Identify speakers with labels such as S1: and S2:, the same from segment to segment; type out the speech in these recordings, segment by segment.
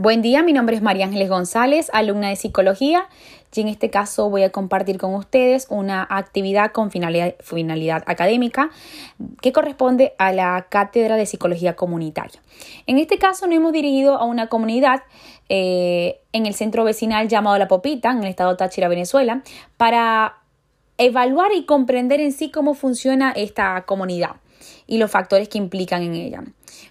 S1: Buen día, mi nombre es María Ángeles González, alumna de psicología, y en este caso voy a compartir con ustedes una actividad con finalidad, académica que corresponde a la Cátedra de Psicología Comunitaria. En este caso nos hemos dirigido a una comunidad eh, en el centro vecinal llamado La Popita, en el estado Táchira, Venezuela, para evaluar y comprender en sí cómo funciona esta comunidad y los factores que implican en ella.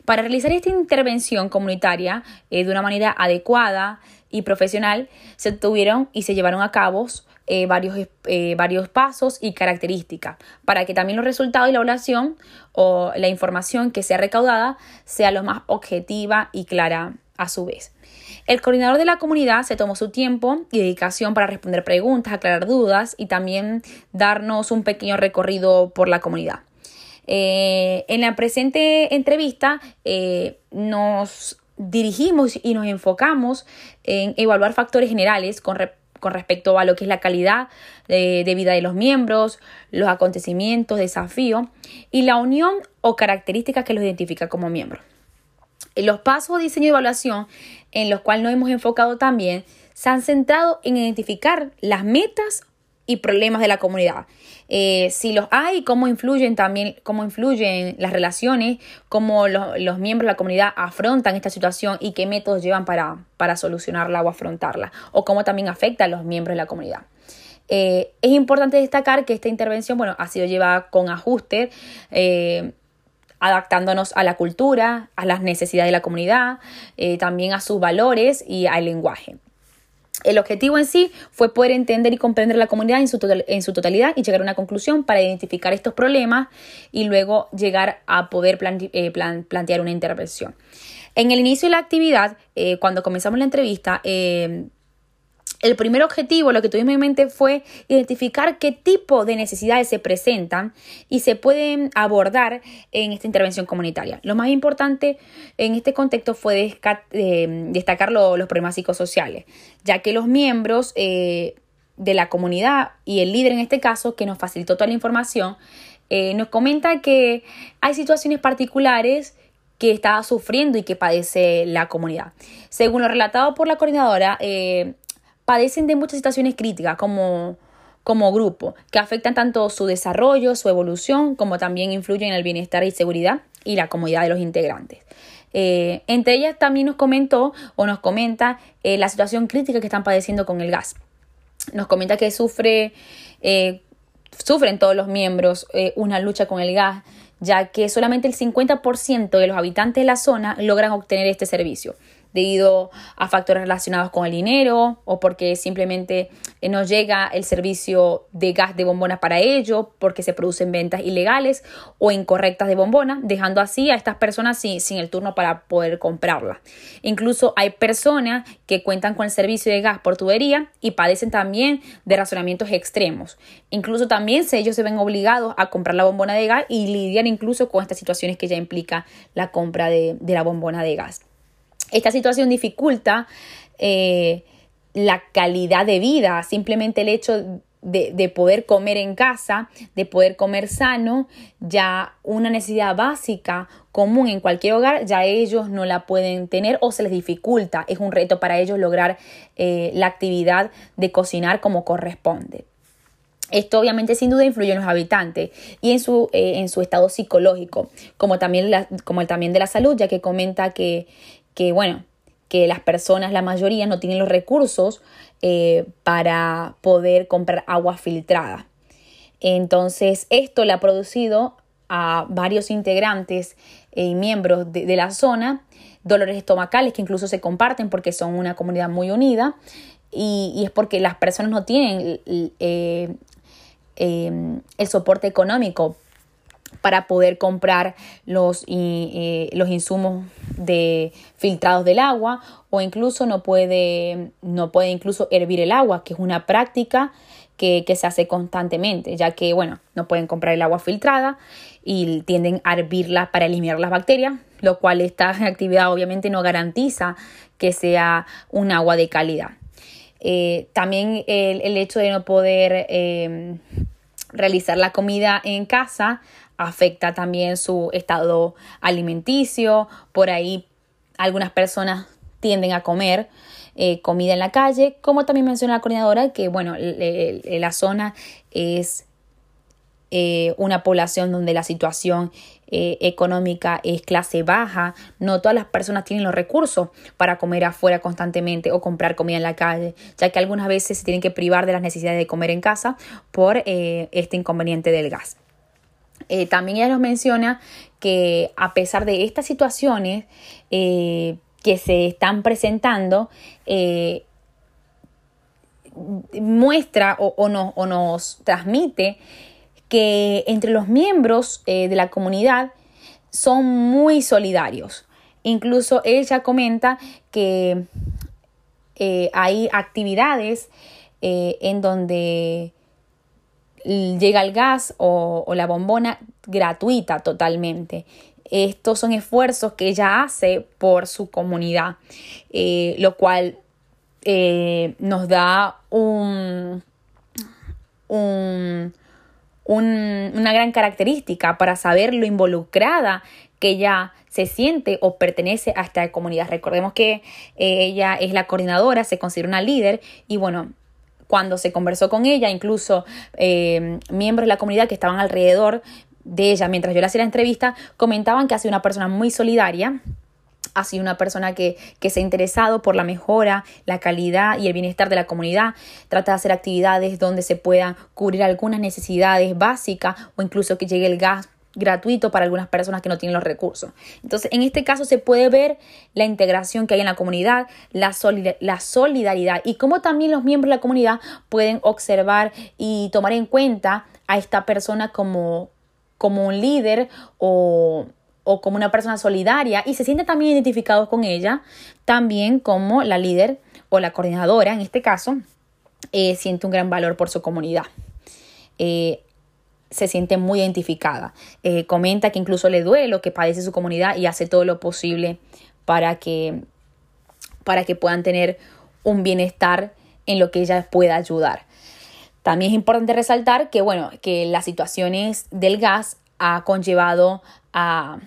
S1: Para realizar esta intervención comunitaria eh, de una manera adecuada y profesional, se tuvieron y se llevaron a cabo eh, varios, eh, varios pasos y características para que también los resultados y la evaluación o la información que sea recaudada sea lo más objetiva y clara a su vez. El coordinador de la comunidad se tomó su tiempo y dedicación para responder preguntas, aclarar dudas y también darnos un pequeño recorrido por la comunidad. Eh, en la presente entrevista eh, nos dirigimos y nos enfocamos en evaluar factores generales con, respecto a lo que es la calidad de, vida de los miembros, los acontecimientos, desafíos y la unión o características que los identifica como miembros. Los pasos de diseño y evaluación en los cuales nos hemos enfocado también se han centrado en identificar las metas y problemas de la comunidad. Eh, si los hay, cómo influyen también, cómo influyen las relaciones, cómo los, miembros de la comunidad afrontan esta situación y qué métodos llevan para, para solucionarla o afrontarla, o cómo también afecta a los miembros de la comunidad. Eh, es importante destacar que esta intervención bueno, ha sido llevada con ajuste, eh, adaptándonos a la cultura, a las necesidades de la comunidad, también a sus valores y al lenguaje. El objetivo en sí fue poder entender y comprender la comunidad en su, en su totalidad y llegar a una conclusión para identificar estos problemas y luego llegar a poder eh, plantear una intervención. En el inicio de la actividad, eh, cuando comenzamos la entrevista, eh, el primer objetivo, lo que tuvimos en mente fue identificar qué tipo de necesidades se presentan y se pueden abordar en esta intervención comunitaria. Lo más importante en este contexto fue eh, destacar los problemas psicosociales, ya que los miembros eh, de la comunidad y el líder en este caso, que nos facilitó toda la información, eh, nos comenta que hay situaciones particulares que está sufriendo y que padece la comunidad. Según lo relatado por la coordinadora, padecen de muchas situaciones críticas como, como grupo, que afectan tanto su desarrollo, su evolución, como también influyen en el bienestar y seguridad y la comodidad de los integrantes. Eh, entre ellas también nos comentó o nos comenta eh, la situación crítica que están padeciendo con el gas. Nos comenta que sufre, eh, sufren todos los miembros una lucha con el gas, ya que solamente el 50% de los habitantes de la zona logran obtener este servicio debido a factores relacionados con el dinero o porque simplemente eh, no llega el servicio de gas de bombona para ello, porque se producen ventas ilegales o incorrectas de bombona, dejando así a estas personas sin, el turno para poder comprarla. Incluso hay personas que cuentan con el servicio de gas por tubería y padecen también de razonamientos extremos. Incluso también ellos se ven obligados a comprar la bombona de gas y lidiar incluso con estas situaciones que ya implica la compra de la bombona de gas. Esta situación dificulta eh, la calidad de vida, simplemente el hecho de, de, poder comer en casa, de poder comer sano, ya una necesidad básica común en cualquier hogar, ya ellos no la pueden tener o se les dificulta. Es un reto para ellos lograr eh, la actividad de cocinar como corresponde. Esto obviamente sin duda influye en los habitantes y en su, eh, en su estado psicológico, como también, la, como también de la salud, ya que comenta que, que, bueno, que las personas, la mayoría, no tienen los recursos eh, para poder comprar agua filtrada. Entonces, esto le ha producido a varios integrantes y miembros de, la zona dolores estomacales que incluso se comparten porque son una comunidad muy unida y, es porque las personas no tienen eh, eh, el soporte económico para poder comprar los, los insumos de filtrados del agua o incluso no puede, no puede incluso hervir el agua, que es una práctica que, que, se hace constantemente, ya que, bueno, no pueden comprar el agua filtrada y tienden a hervirla para eliminar las bacterias, lo cual esta actividad obviamente no garantiza que sea un agua de calidad. Eh, también el, el, hecho de no poder eh, realizar la comida en casa afecta también su estado alimenticio, por ahí algunas personas tienden a comer eh, comida en la calle, como también menciona la coordinadora que, bueno, la zona es eh, una población donde la situación eh, económica es clase baja, no todas las personas tienen los recursos para comer afuera constantemente o comprar comida en la calle, ya que algunas veces se tienen que privar de las necesidades de comer en casa por este inconveniente del gas. También ella nos menciona que a pesar de estas situaciones, que se están presentando eh, muestra o, nos transmite que entre los miembros eh, de la comunidad son muy solidarios. Incluso ella comenta que eh, hay actividades en donde llega el gas o, la bombona gratuita totalmente. Estos son esfuerzos que ella hace por su comunidad, eh, lo cual eh, nos da un, una gran característica para saber lo involucrada que ella se siente o pertenece a esta comunidad. Recordemos que eh, ella es la coordinadora, se considera una líder y bueno, cuando se conversó con ella, incluso miembros de la comunidad que estaban alrededor de ella, mientras yo le hacía la entrevista, comentaban que ha sido una persona muy solidaria, ha sido una persona que, que, se ha interesado por la mejora, la calidad y el bienestar de la comunidad. Trata de hacer actividades donde se puedan cubrir algunas necesidades básicas o incluso que llegue el gas gratuito para algunas personas que no tienen los recursos. Entonces, en este caso se puede ver la integración que hay en la comunidad, la, solidaridad y cómo también los miembros de la comunidad pueden observar y tomar en cuenta a esta persona como, como un líder o, como una persona solidaria y se siente también identificados con ella, también como la líder o la coordinadora, en este caso, eh, siente un gran valor por su comunidad. Eh, se siente muy identificada. Eh, comenta que incluso le duele lo que padece su comunidad y hace todo lo posible para que, para que puedan tener un bienestar en lo que ella pueda ayudar. También es importante resaltar que, bueno, que las situaciones del gas ha conllevado a,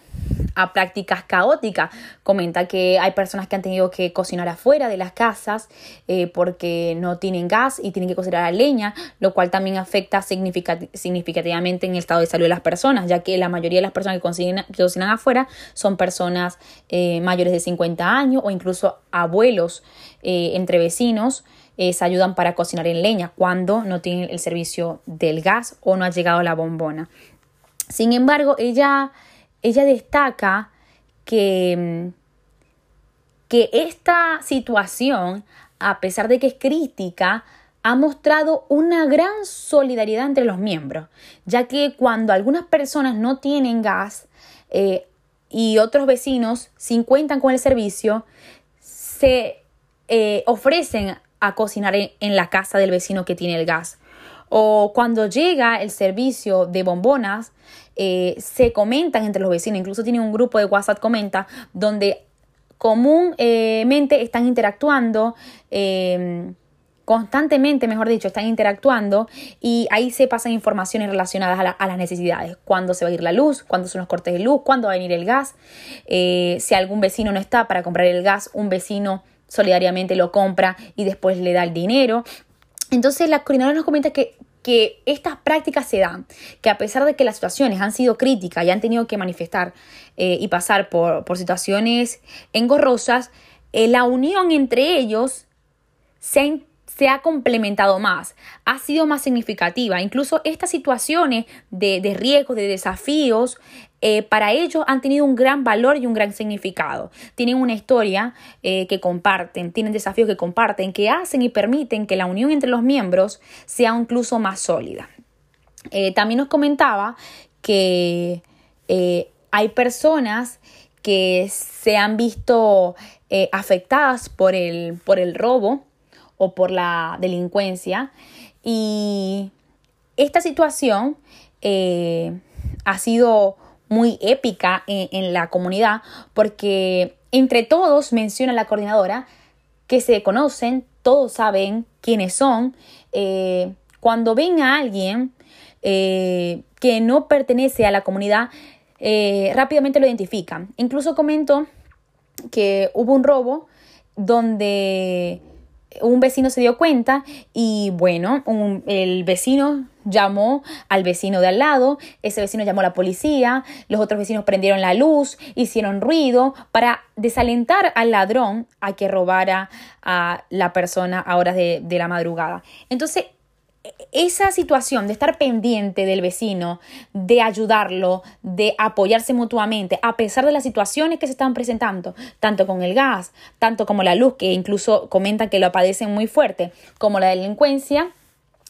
S1: prácticas caóticas. Comenta que hay personas que han tenido que cocinar afuera de las casas eh, porque no tienen gas y tienen que cocinar a leña, lo cual también afecta significativamente en el estado de salud de las personas, ya que la mayoría de las personas que, cocinan afuera son personas eh, mayores de 50 años o incluso abuelos eh, entre vecinos se ayudan para cocinar en leña cuando no tienen el servicio del gas o no ha llegado la bombona. Sin embargo, ella, ella destaca que, que esta situación, a pesar de que es crítica, ha mostrado una gran solidaridad entre los miembros, ya que cuando algunas personas no tienen gas eh, y otros vecinos se encuentran con el servicio, se eh, ofrecen a cocinar en, la casa del vecino que tiene el gas. O cuando llega el servicio de bombonas, eh, se comentan entre los vecinos, incluso tiene un grupo de WhatsApp comenta, donde comúnmente están interactuando, em, constantemente, mejor dicho, están interactuando y ahí se pasan informaciones relacionadas a, las necesidades. Cuándo se va a ir la luz, cuándo son los cortes de luz, cuándo va a venir el gas, eh, si algún vecino no está para comprar el gas, un vecino solidariamente lo compra y después le da el dinero. Entonces la coordinadora nos comenta que, que estas prácticas se dan, que a pesar de que las situaciones han sido críticas y han tenido que manifestar eh, y pasar por, situaciones engorrosas, eh, la unión entre ellos se ha se ha complementado más, ha sido más significativa. Incluso estas situaciones de, de riesgos, de desafíos, eh, para ellos han tenido un gran valor y un gran significado. Tienen una historia eh, que comparten, tienen desafíos que comparten, que hacen y permiten que la unión entre los miembros sea incluso más sólida. Eh, también nos comentaba que hay personas que se han visto afectadas por el, por el robo o por la delincuencia. Y esta situación eh, ha sido muy épica en, la comunidad porque entre todos, menciona la coordinadora, que se conocen, todos saben quiénes son. Eh, cuando ven a alguien eh, que no pertenece a la comunidad, rápidamente lo identifican. Incluso comento que hubo un robo donde un vecino se dio cuenta y bueno, el vecino llamó al vecino de al lado, ese vecino llamó a la policía, los otros vecinos prendieron la luz, hicieron ruido para desalentar al ladrón a que robara a la persona a horas de, de la madrugada. Entonces, esa situación de estar pendiente del vecino, de ayudarlo, de apoyarse mutuamente, a pesar de las situaciones que se están presentando, tanto con el gas, tanto como la luz, que incluso comentan que lo padecen muy fuerte, como la delincuencia,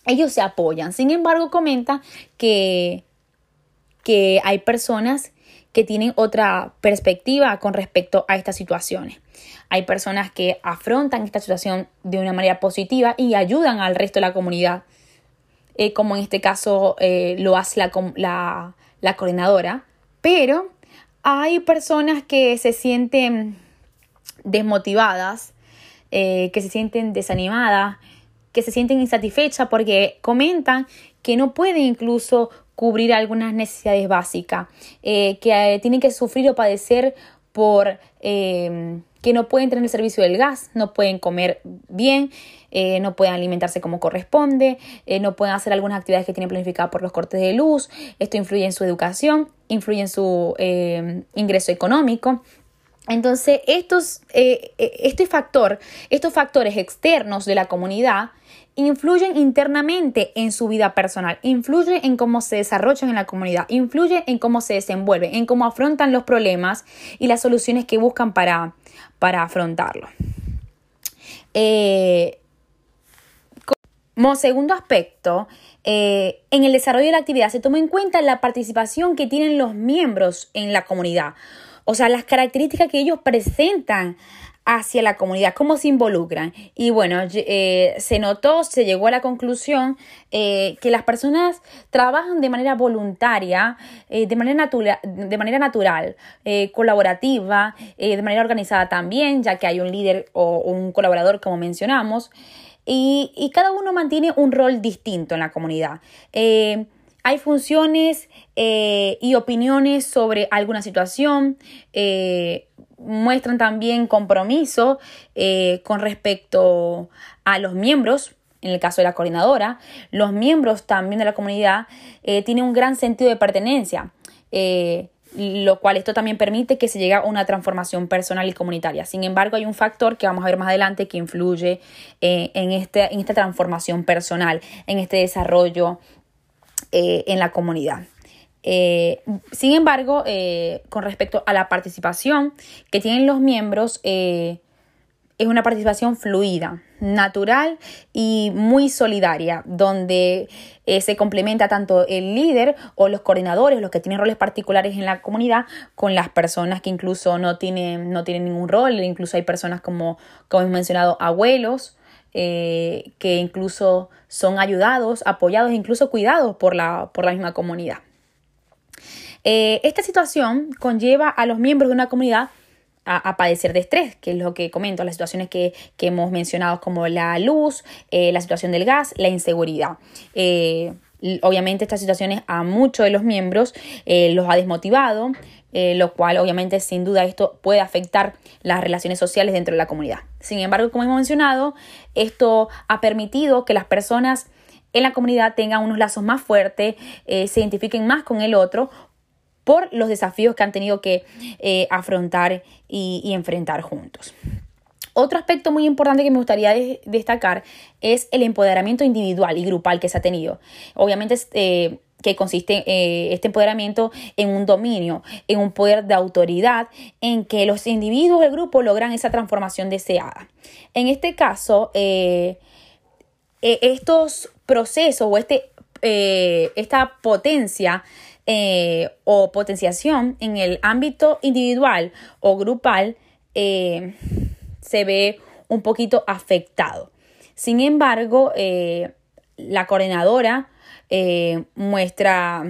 S1: ellos se apoyan. Sin embargo, comenta que, que hay personas que tienen otra perspectiva con respecto a estas situaciones. Hay personas que afrontan esta situación de una manera positiva y ayudan al resto de la comunidad eh, como en este caso eh, lo hace la, la, coordinadora, pero hay personas que se sienten desmotivadas, eh, que se sienten desanimadas, que se sienten insatisfechas porque comentan que no pueden incluso cubrir algunas necesidades básicas, que tienen que sufrir o padecer por que no pueden tener el servicio del gas, no pueden comer bien, eh, no pueden alimentarse como corresponde, eh, no pueden hacer algunas actividades que tienen planificadas por los cortes de luz. Esto influye en su educación, influye en su eh, ingreso económico. Entonces, estos, este factor, estos factores externos de la comunidad influyen internamente en su vida personal, influyen en cómo se desarrollan en la comunidad, influyen en cómo se desenvuelven, en cómo afrontan los problemas y las soluciones que buscan para, para afrontarlo. Eh, como segundo aspecto, eh, en el desarrollo de la actividad se toma en cuenta la participación que tienen los miembros en la comunidad, o sea, las características que ellos presentan hacia la comunidad, cómo se involucran. Y bueno, eh, se notó, se llegó a la conclusión eh, que las personas trabajan de manera voluntaria, eh, de, manera de manera natural, colaborativa, de manera organizada también, ya que hay un líder o un colaborador, como mencionamos, y, y cada uno mantiene un rol distinto en la comunidad. Hay funciones y opiniones sobre alguna situación, muestran también compromiso eh, con respecto a los miembros, en el caso de la coordinadora, los miembros también de la comunidad eh, tienen un gran sentido de pertenencia. Eh, lo cual esto también permite que se llegue a una transformación personal y comunitaria. Sin embargo, hay un factor que vamos a ver más adelante que influye en, este, en esta transformación personal, en este desarrollo en la comunidad. Eh, sin embargo, eh, con respecto a la participación que tienen los miembros, eh, es una participación fluida, natural y muy solidaria, donde se complementa tanto el líder o los coordinadores, los que tienen roles particulares en la comunidad, con las personas que incluso no tienen, no tienen ningún rol, incluso hay personas como, como hemos mencionado, abuelos, que incluso son ayudados, apoyados, incluso cuidados por la, por la misma comunidad. Eh, esta situación conlleva a los miembros de una comunidad a, padecer de estrés, que es lo que comento, las situaciones que, hemos mencionado como la luz, eh, la situación del gas, la inseguridad. Eh, obviamente estas situaciones a muchos de los miembros los ha desmotivado, lo cual obviamente sin duda esto puede afectar las relaciones sociales dentro de la comunidad. Sin embargo, como hemos mencionado, esto ha permitido que las personas en la comunidad tengan unos lazos más fuertes, se identifiquen más con el otro, por los desafíos que han tenido que eh, afrontar y, enfrentar juntos. Otro aspecto muy importante que me gustaría destacar es el empoderamiento individual y grupal que se ha tenido. Obviamente, eh, que consiste eh, este empoderamiento en un dominio, en un poder de autoridad, en que los individuos del grupo logran esa transformación deseada. En este caso, estos procesos o este, esta potencia eh, o potenciación en el ámbito individual o grupal eh, se ve un poquito afectado. Sin embargo, eh, la coordinadora muestra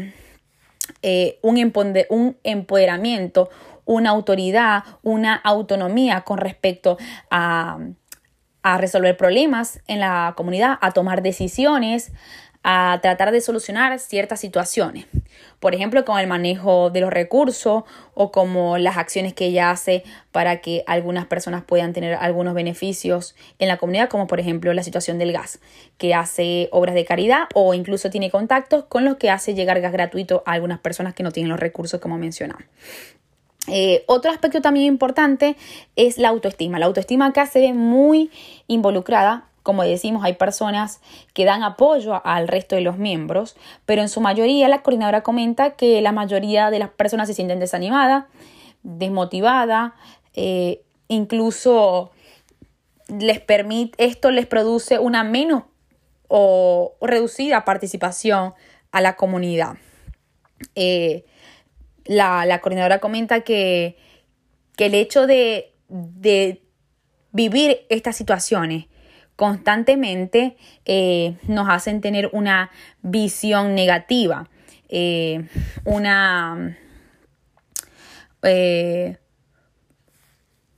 S1: un, un empoderamiento, una autoridad, una autonomía con respecto a, a resolver problemas en la comunidad, a tomar decisiones, a tratar de solucionar ciertas situaciones. Por ejemplo, con el manejo de los recursos o como las acciones que ella hace para que algunas personas puedan tener algunos beneficios en la comunidad, como por ejemplo la situación del gas, que hace obras de caridad o incluso tiene contactos con los que hace llegar gas gratuito a algunas personas que no tienen los recursos, como mencionamos. Eh, otro aspecto también importante es la autoestima. La autoestima acá se ve muy involucrada como decimos, hay personas que dan apoyo al resto de los miembros, pero en su mayoría la coordinadora comenta que la mayoría de las personas se sienten desanimadas, desmotivadas, eh, incluso les permite, esto les produce una menos o reducida participación a la comunidad. Eh, la, coordinadora comenta que, el hecho de, de vivir estas situaciones constantemente eh, nos hacen tener una visión negativa, eh, una... Eh,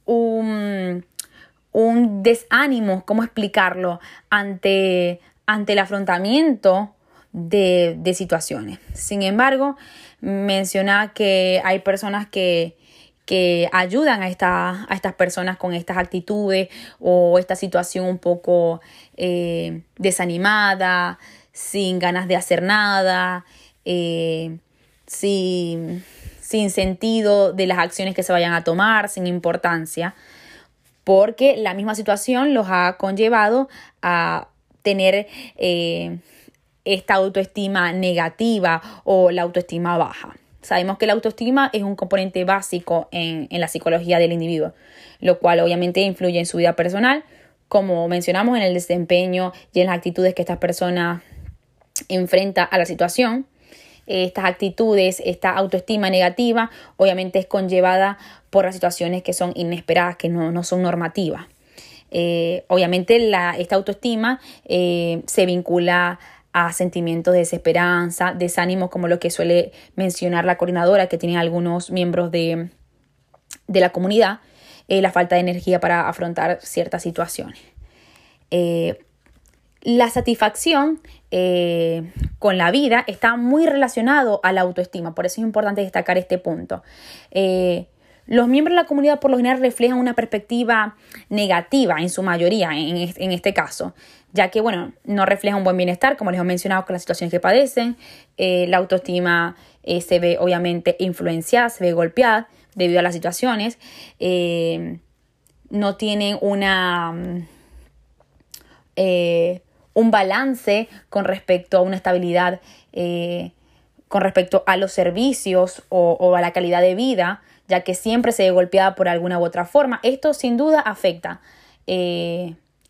S1: un, desánimo, ¿cómo explicarlo?, ante, ante el afrontamiento de, de situaciones. Sin embargo, menciona que hay personas que, que ayudan a, a estas personas con estas actitudes o esta situación un poco eh, desanimada, sin ganas de hacer nada, eh, sin, sin sentido de las acciones que se vayan a tomar, sin importancia, porque la misma situación los ha conllevado a tener eh, esta autoestima negativa o la autoestima baja. Sabemos que la autoestima es un componente básico en, la psicología del individuo, lo cual obviamente influye en su vida personal, como mencionamos en el desempeño y en las actitudes que esta persona enfrenta a la situación. Estas actitudes, esta autoestima negativa, obviamente es conllevada por las situaciones que son inesperadas, que no, son normativas. Eh, obviamente la, esta autoestima eh, se vincula a sentimientos de desesperanza, desánimo, como lo que suele mencionar la coordinadora, que tiene algunos miembros de, la comunidad, eh, la falta de energía para afrontar ciertas situaciones. Eh, la satisfacción eh, con la vida está muy relacionado a la autoestima, por eso es importante destacar este punto. Los miembros de la comunidad por lo general reflejan una perspectiva negativa en su mayoría en, este caso, ya que, bueno, no refleja un buen bienestar, como les he mencionado, con las situaciones que padecen. Eh, la autoestima eh, se ve obviamente influenciada, se ve golpeada debido a las situaciones. Eh, no tienen una... un balance con respecto a una estabilidad con respecto a los servicios o, a la calidad de vida ya que siempre se ve golpeada por alguna u otra forma. Esto sin duda afecta.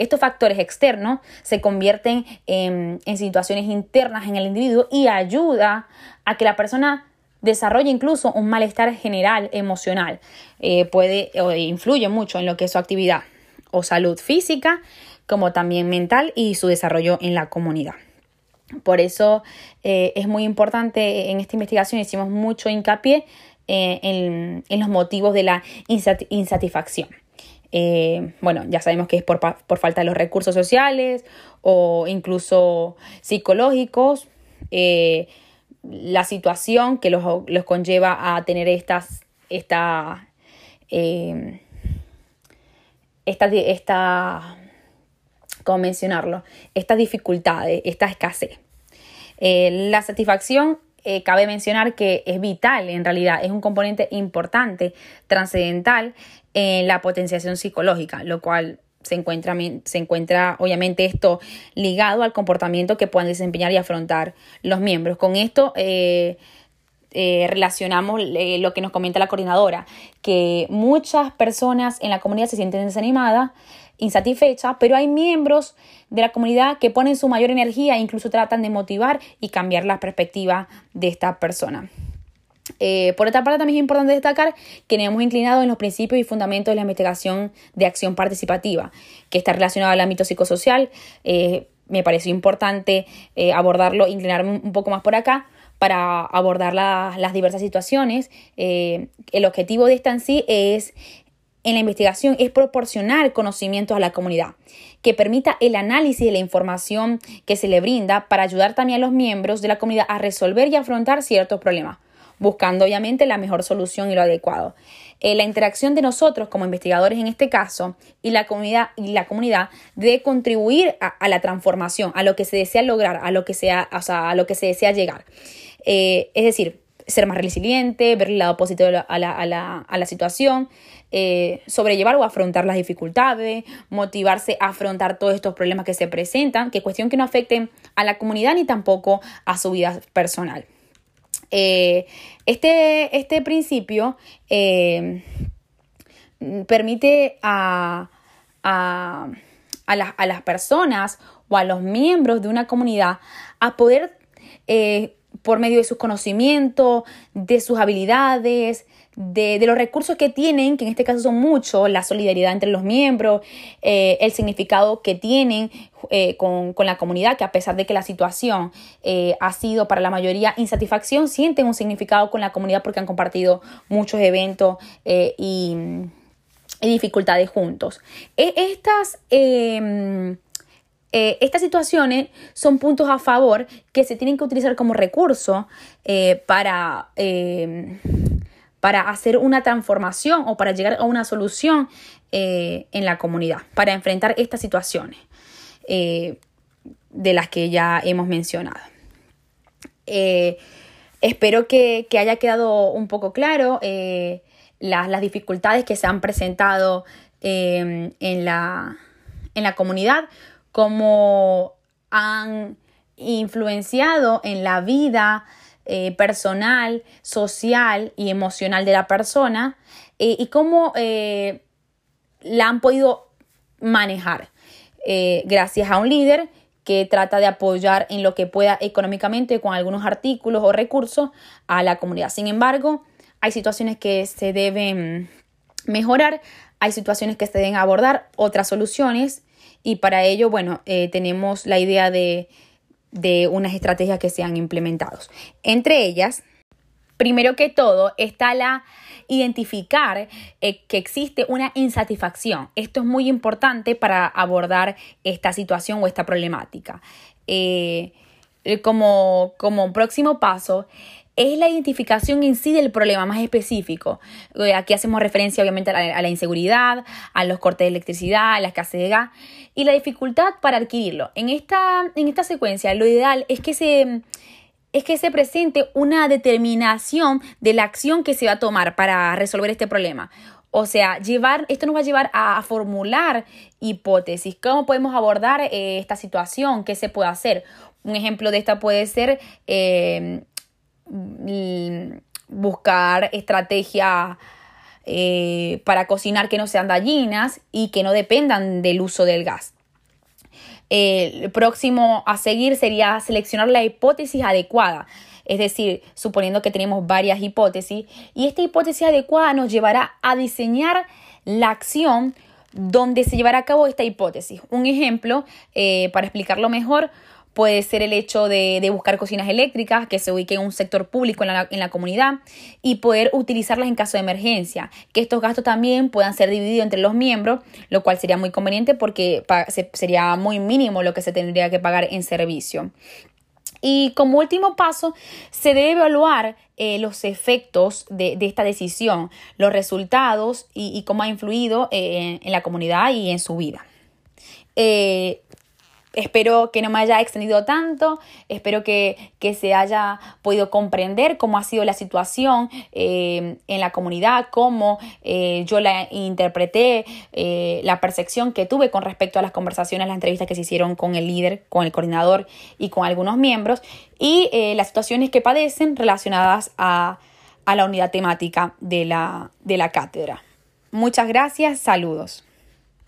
S1: Estos factores externos se convierten en, situaciones internas en el individuo y ayuda a que la persona desarrolle incluso un malestar general emocional. Eh, puede o influye mucho en lo que es su actividad o salud física, como también mental y su desarrollo en la comunidad. Por eso eh, es muy importante en esta investigación, hicimos mucho hincapié eh, en, los motivos de la insatisfacción. Eh, bueno, ya sabemos que es por, falta de los recursos sociales o incluso psicológicos, eh, la situación que los, conlleva a tener estas, esta, esta, esta, ¿cómo mencionarlo? Estas dificultades, esta escasez. la satisfacción eh, cabe mencionar que es vital, en realidad, es un componente importante, trascendental en la potenciación psicológica, lo cual se encuentra, se encuentra obviamente esto ligado al comportamiento que puedan desempeñar y afrontar los miembros. Con esto eh, eh, relacionamos lo que nos comenta la coordinadora, que muchas personas en la comunidad se sienten desanimadas insatisfecha, pero hay miembros de la comunidad que ponen su mayor energía e incluso tratan de motivar y cambiar la perspectiva de esta persona. Eh, por otra parte, también es importante destacar que nos hemos inclinado en los principios y fundamentos de la investigación de acción participativa, que está relacionado al ámbito psicosocial. Eh, me pareció importante eh, abordarlo, inclinarme un poco más por acá para abordar las diversas situaciones. el objetivo de esta en sí es en la investigación es proporcionar conocimientos a la comunidad, que permita el análisis de la información que se le brinda para ayudar también a los miembros de la comunidad a resolver y afrontar ciertos problemas, buscando obviamente la mejor solución y lo adecuado. Eh, la interacción de nosotros como investigadores en este caso y la comunidad, y la comunidad debe contribuir a, la transformación, a lo que se desea lograr, a lo que, sea, a lo que se desea llegar. Eh, es decir, ser más resiliente, ver el lado positivo a la, situación, eh, sobrellevar o afrontar las dificultades, motivarse a afrontar todos estos problemas que se presentan, que cuestión que no afecten a la comunidad ni tampoco a su vida personal. Eh, este, este, principio eh, permite a, a, las personas o a los miembros de una comunidad a poder por medio de sus conocimientos, de sus habilidades, de, los recursos que tienen, que en este caso son muchos, la solidaridad entre los miembros, eh, el significado que tienen eh, con, la comunidad, que a pesar de que la situación eh, ha sido para la mayoría insatisfacción, sienten un significado con la comunidad porque han compartido muchos eventos y, dificultades juntos. E, estas em, eh, estas situaciones son puntos a favor que se tienen que utilizar como recurso eh, para, eh, para hacer una transformación o para llegar a una solución en la comunidad, para enfrentar estas situaciones de las que ya hemos mencionado. espero que, haya quedado un poco claro las, las, dificultades que se han presentado en, la, en la comunidad cómo han influenciado en la vida eh, personal, social y emocional de la persona eh, y cómo eh, la han podido manejar gracias a un líder que trata de apoyar en lo que pueda económicamente con algunos artículos o recursos a la comunidad. Sin embargo, hay situaciones que se deben mejorar, hay situaciones que se deben abordar, otras soluciones y para ello, bueno, eh, tenemos la idea de, unas estrategias que sean implementados. Entre ellas, primero que todo, está la identificar eh, que existe una insatisfacción. Esto es muy importante para abordar esta situación o esta problemática. Eh, como, como próximo paso, es la identificación en sí del problema más específico. Eh, aquí hacemos referencia obviamente a la, inseguridad, a los cortes de electricidad, a la escasez de gas y la dificultad para adquirirlo. En esta, en esta secuencia lo ideal es que se es que se presente una determinación de la acción que se va a tomar para resolver este problema. O sea, llevar, esto nos va a llevar a, formular hipótesis. ¿Cómo podemos abordar eh, esta situación? ¿Qué se puede hacer? Un ejemplo de esta puede ser eh, buscar estrategias eh, para cocinar que no sean dañinas y que no dependan del uso del gas. El próximo a seguir sería seleccionar la hipótesis adecuada. Es decir, suponiendo que tenemos varias hipótesis y esta hipótesis adecuada nos llevará a diseñar la acción donde se llevará a cabo esta hipótesis. Un ejemplo, eh, para explicarlo mejor, Puede ser el hecho de, buscar cocinas eléctricas que se ubiquen en un sector público en la, comunidad y poder utilizarlas en caso de emergencia. Que estos gastos también puedan ser divididos entre los miembros, lo cual sería muy conveniente porque sería muy mínimo lo que se tendría que pagar en servicio. Y como último paso, se debe evaluar eh, los efectos de, esta decisión, los resultados y, cómo ha influido eh, en, la comunidad y en su vida. Eh, Espero que no me haya extendido tanto, espero que, se haya podido comprender cómo ha sido la situación eh, en la comunidad, cómo eh, yo la interpreté, eh, la percepción que tuve con respecto a las conversaciones, las entrevistas que se hicieron con el líder, con el coordinador y con algunos miembros, y las situaciones que padecen relacionadas a, la unidad temática de la, de la cátedra. Muchas gracias, saludos.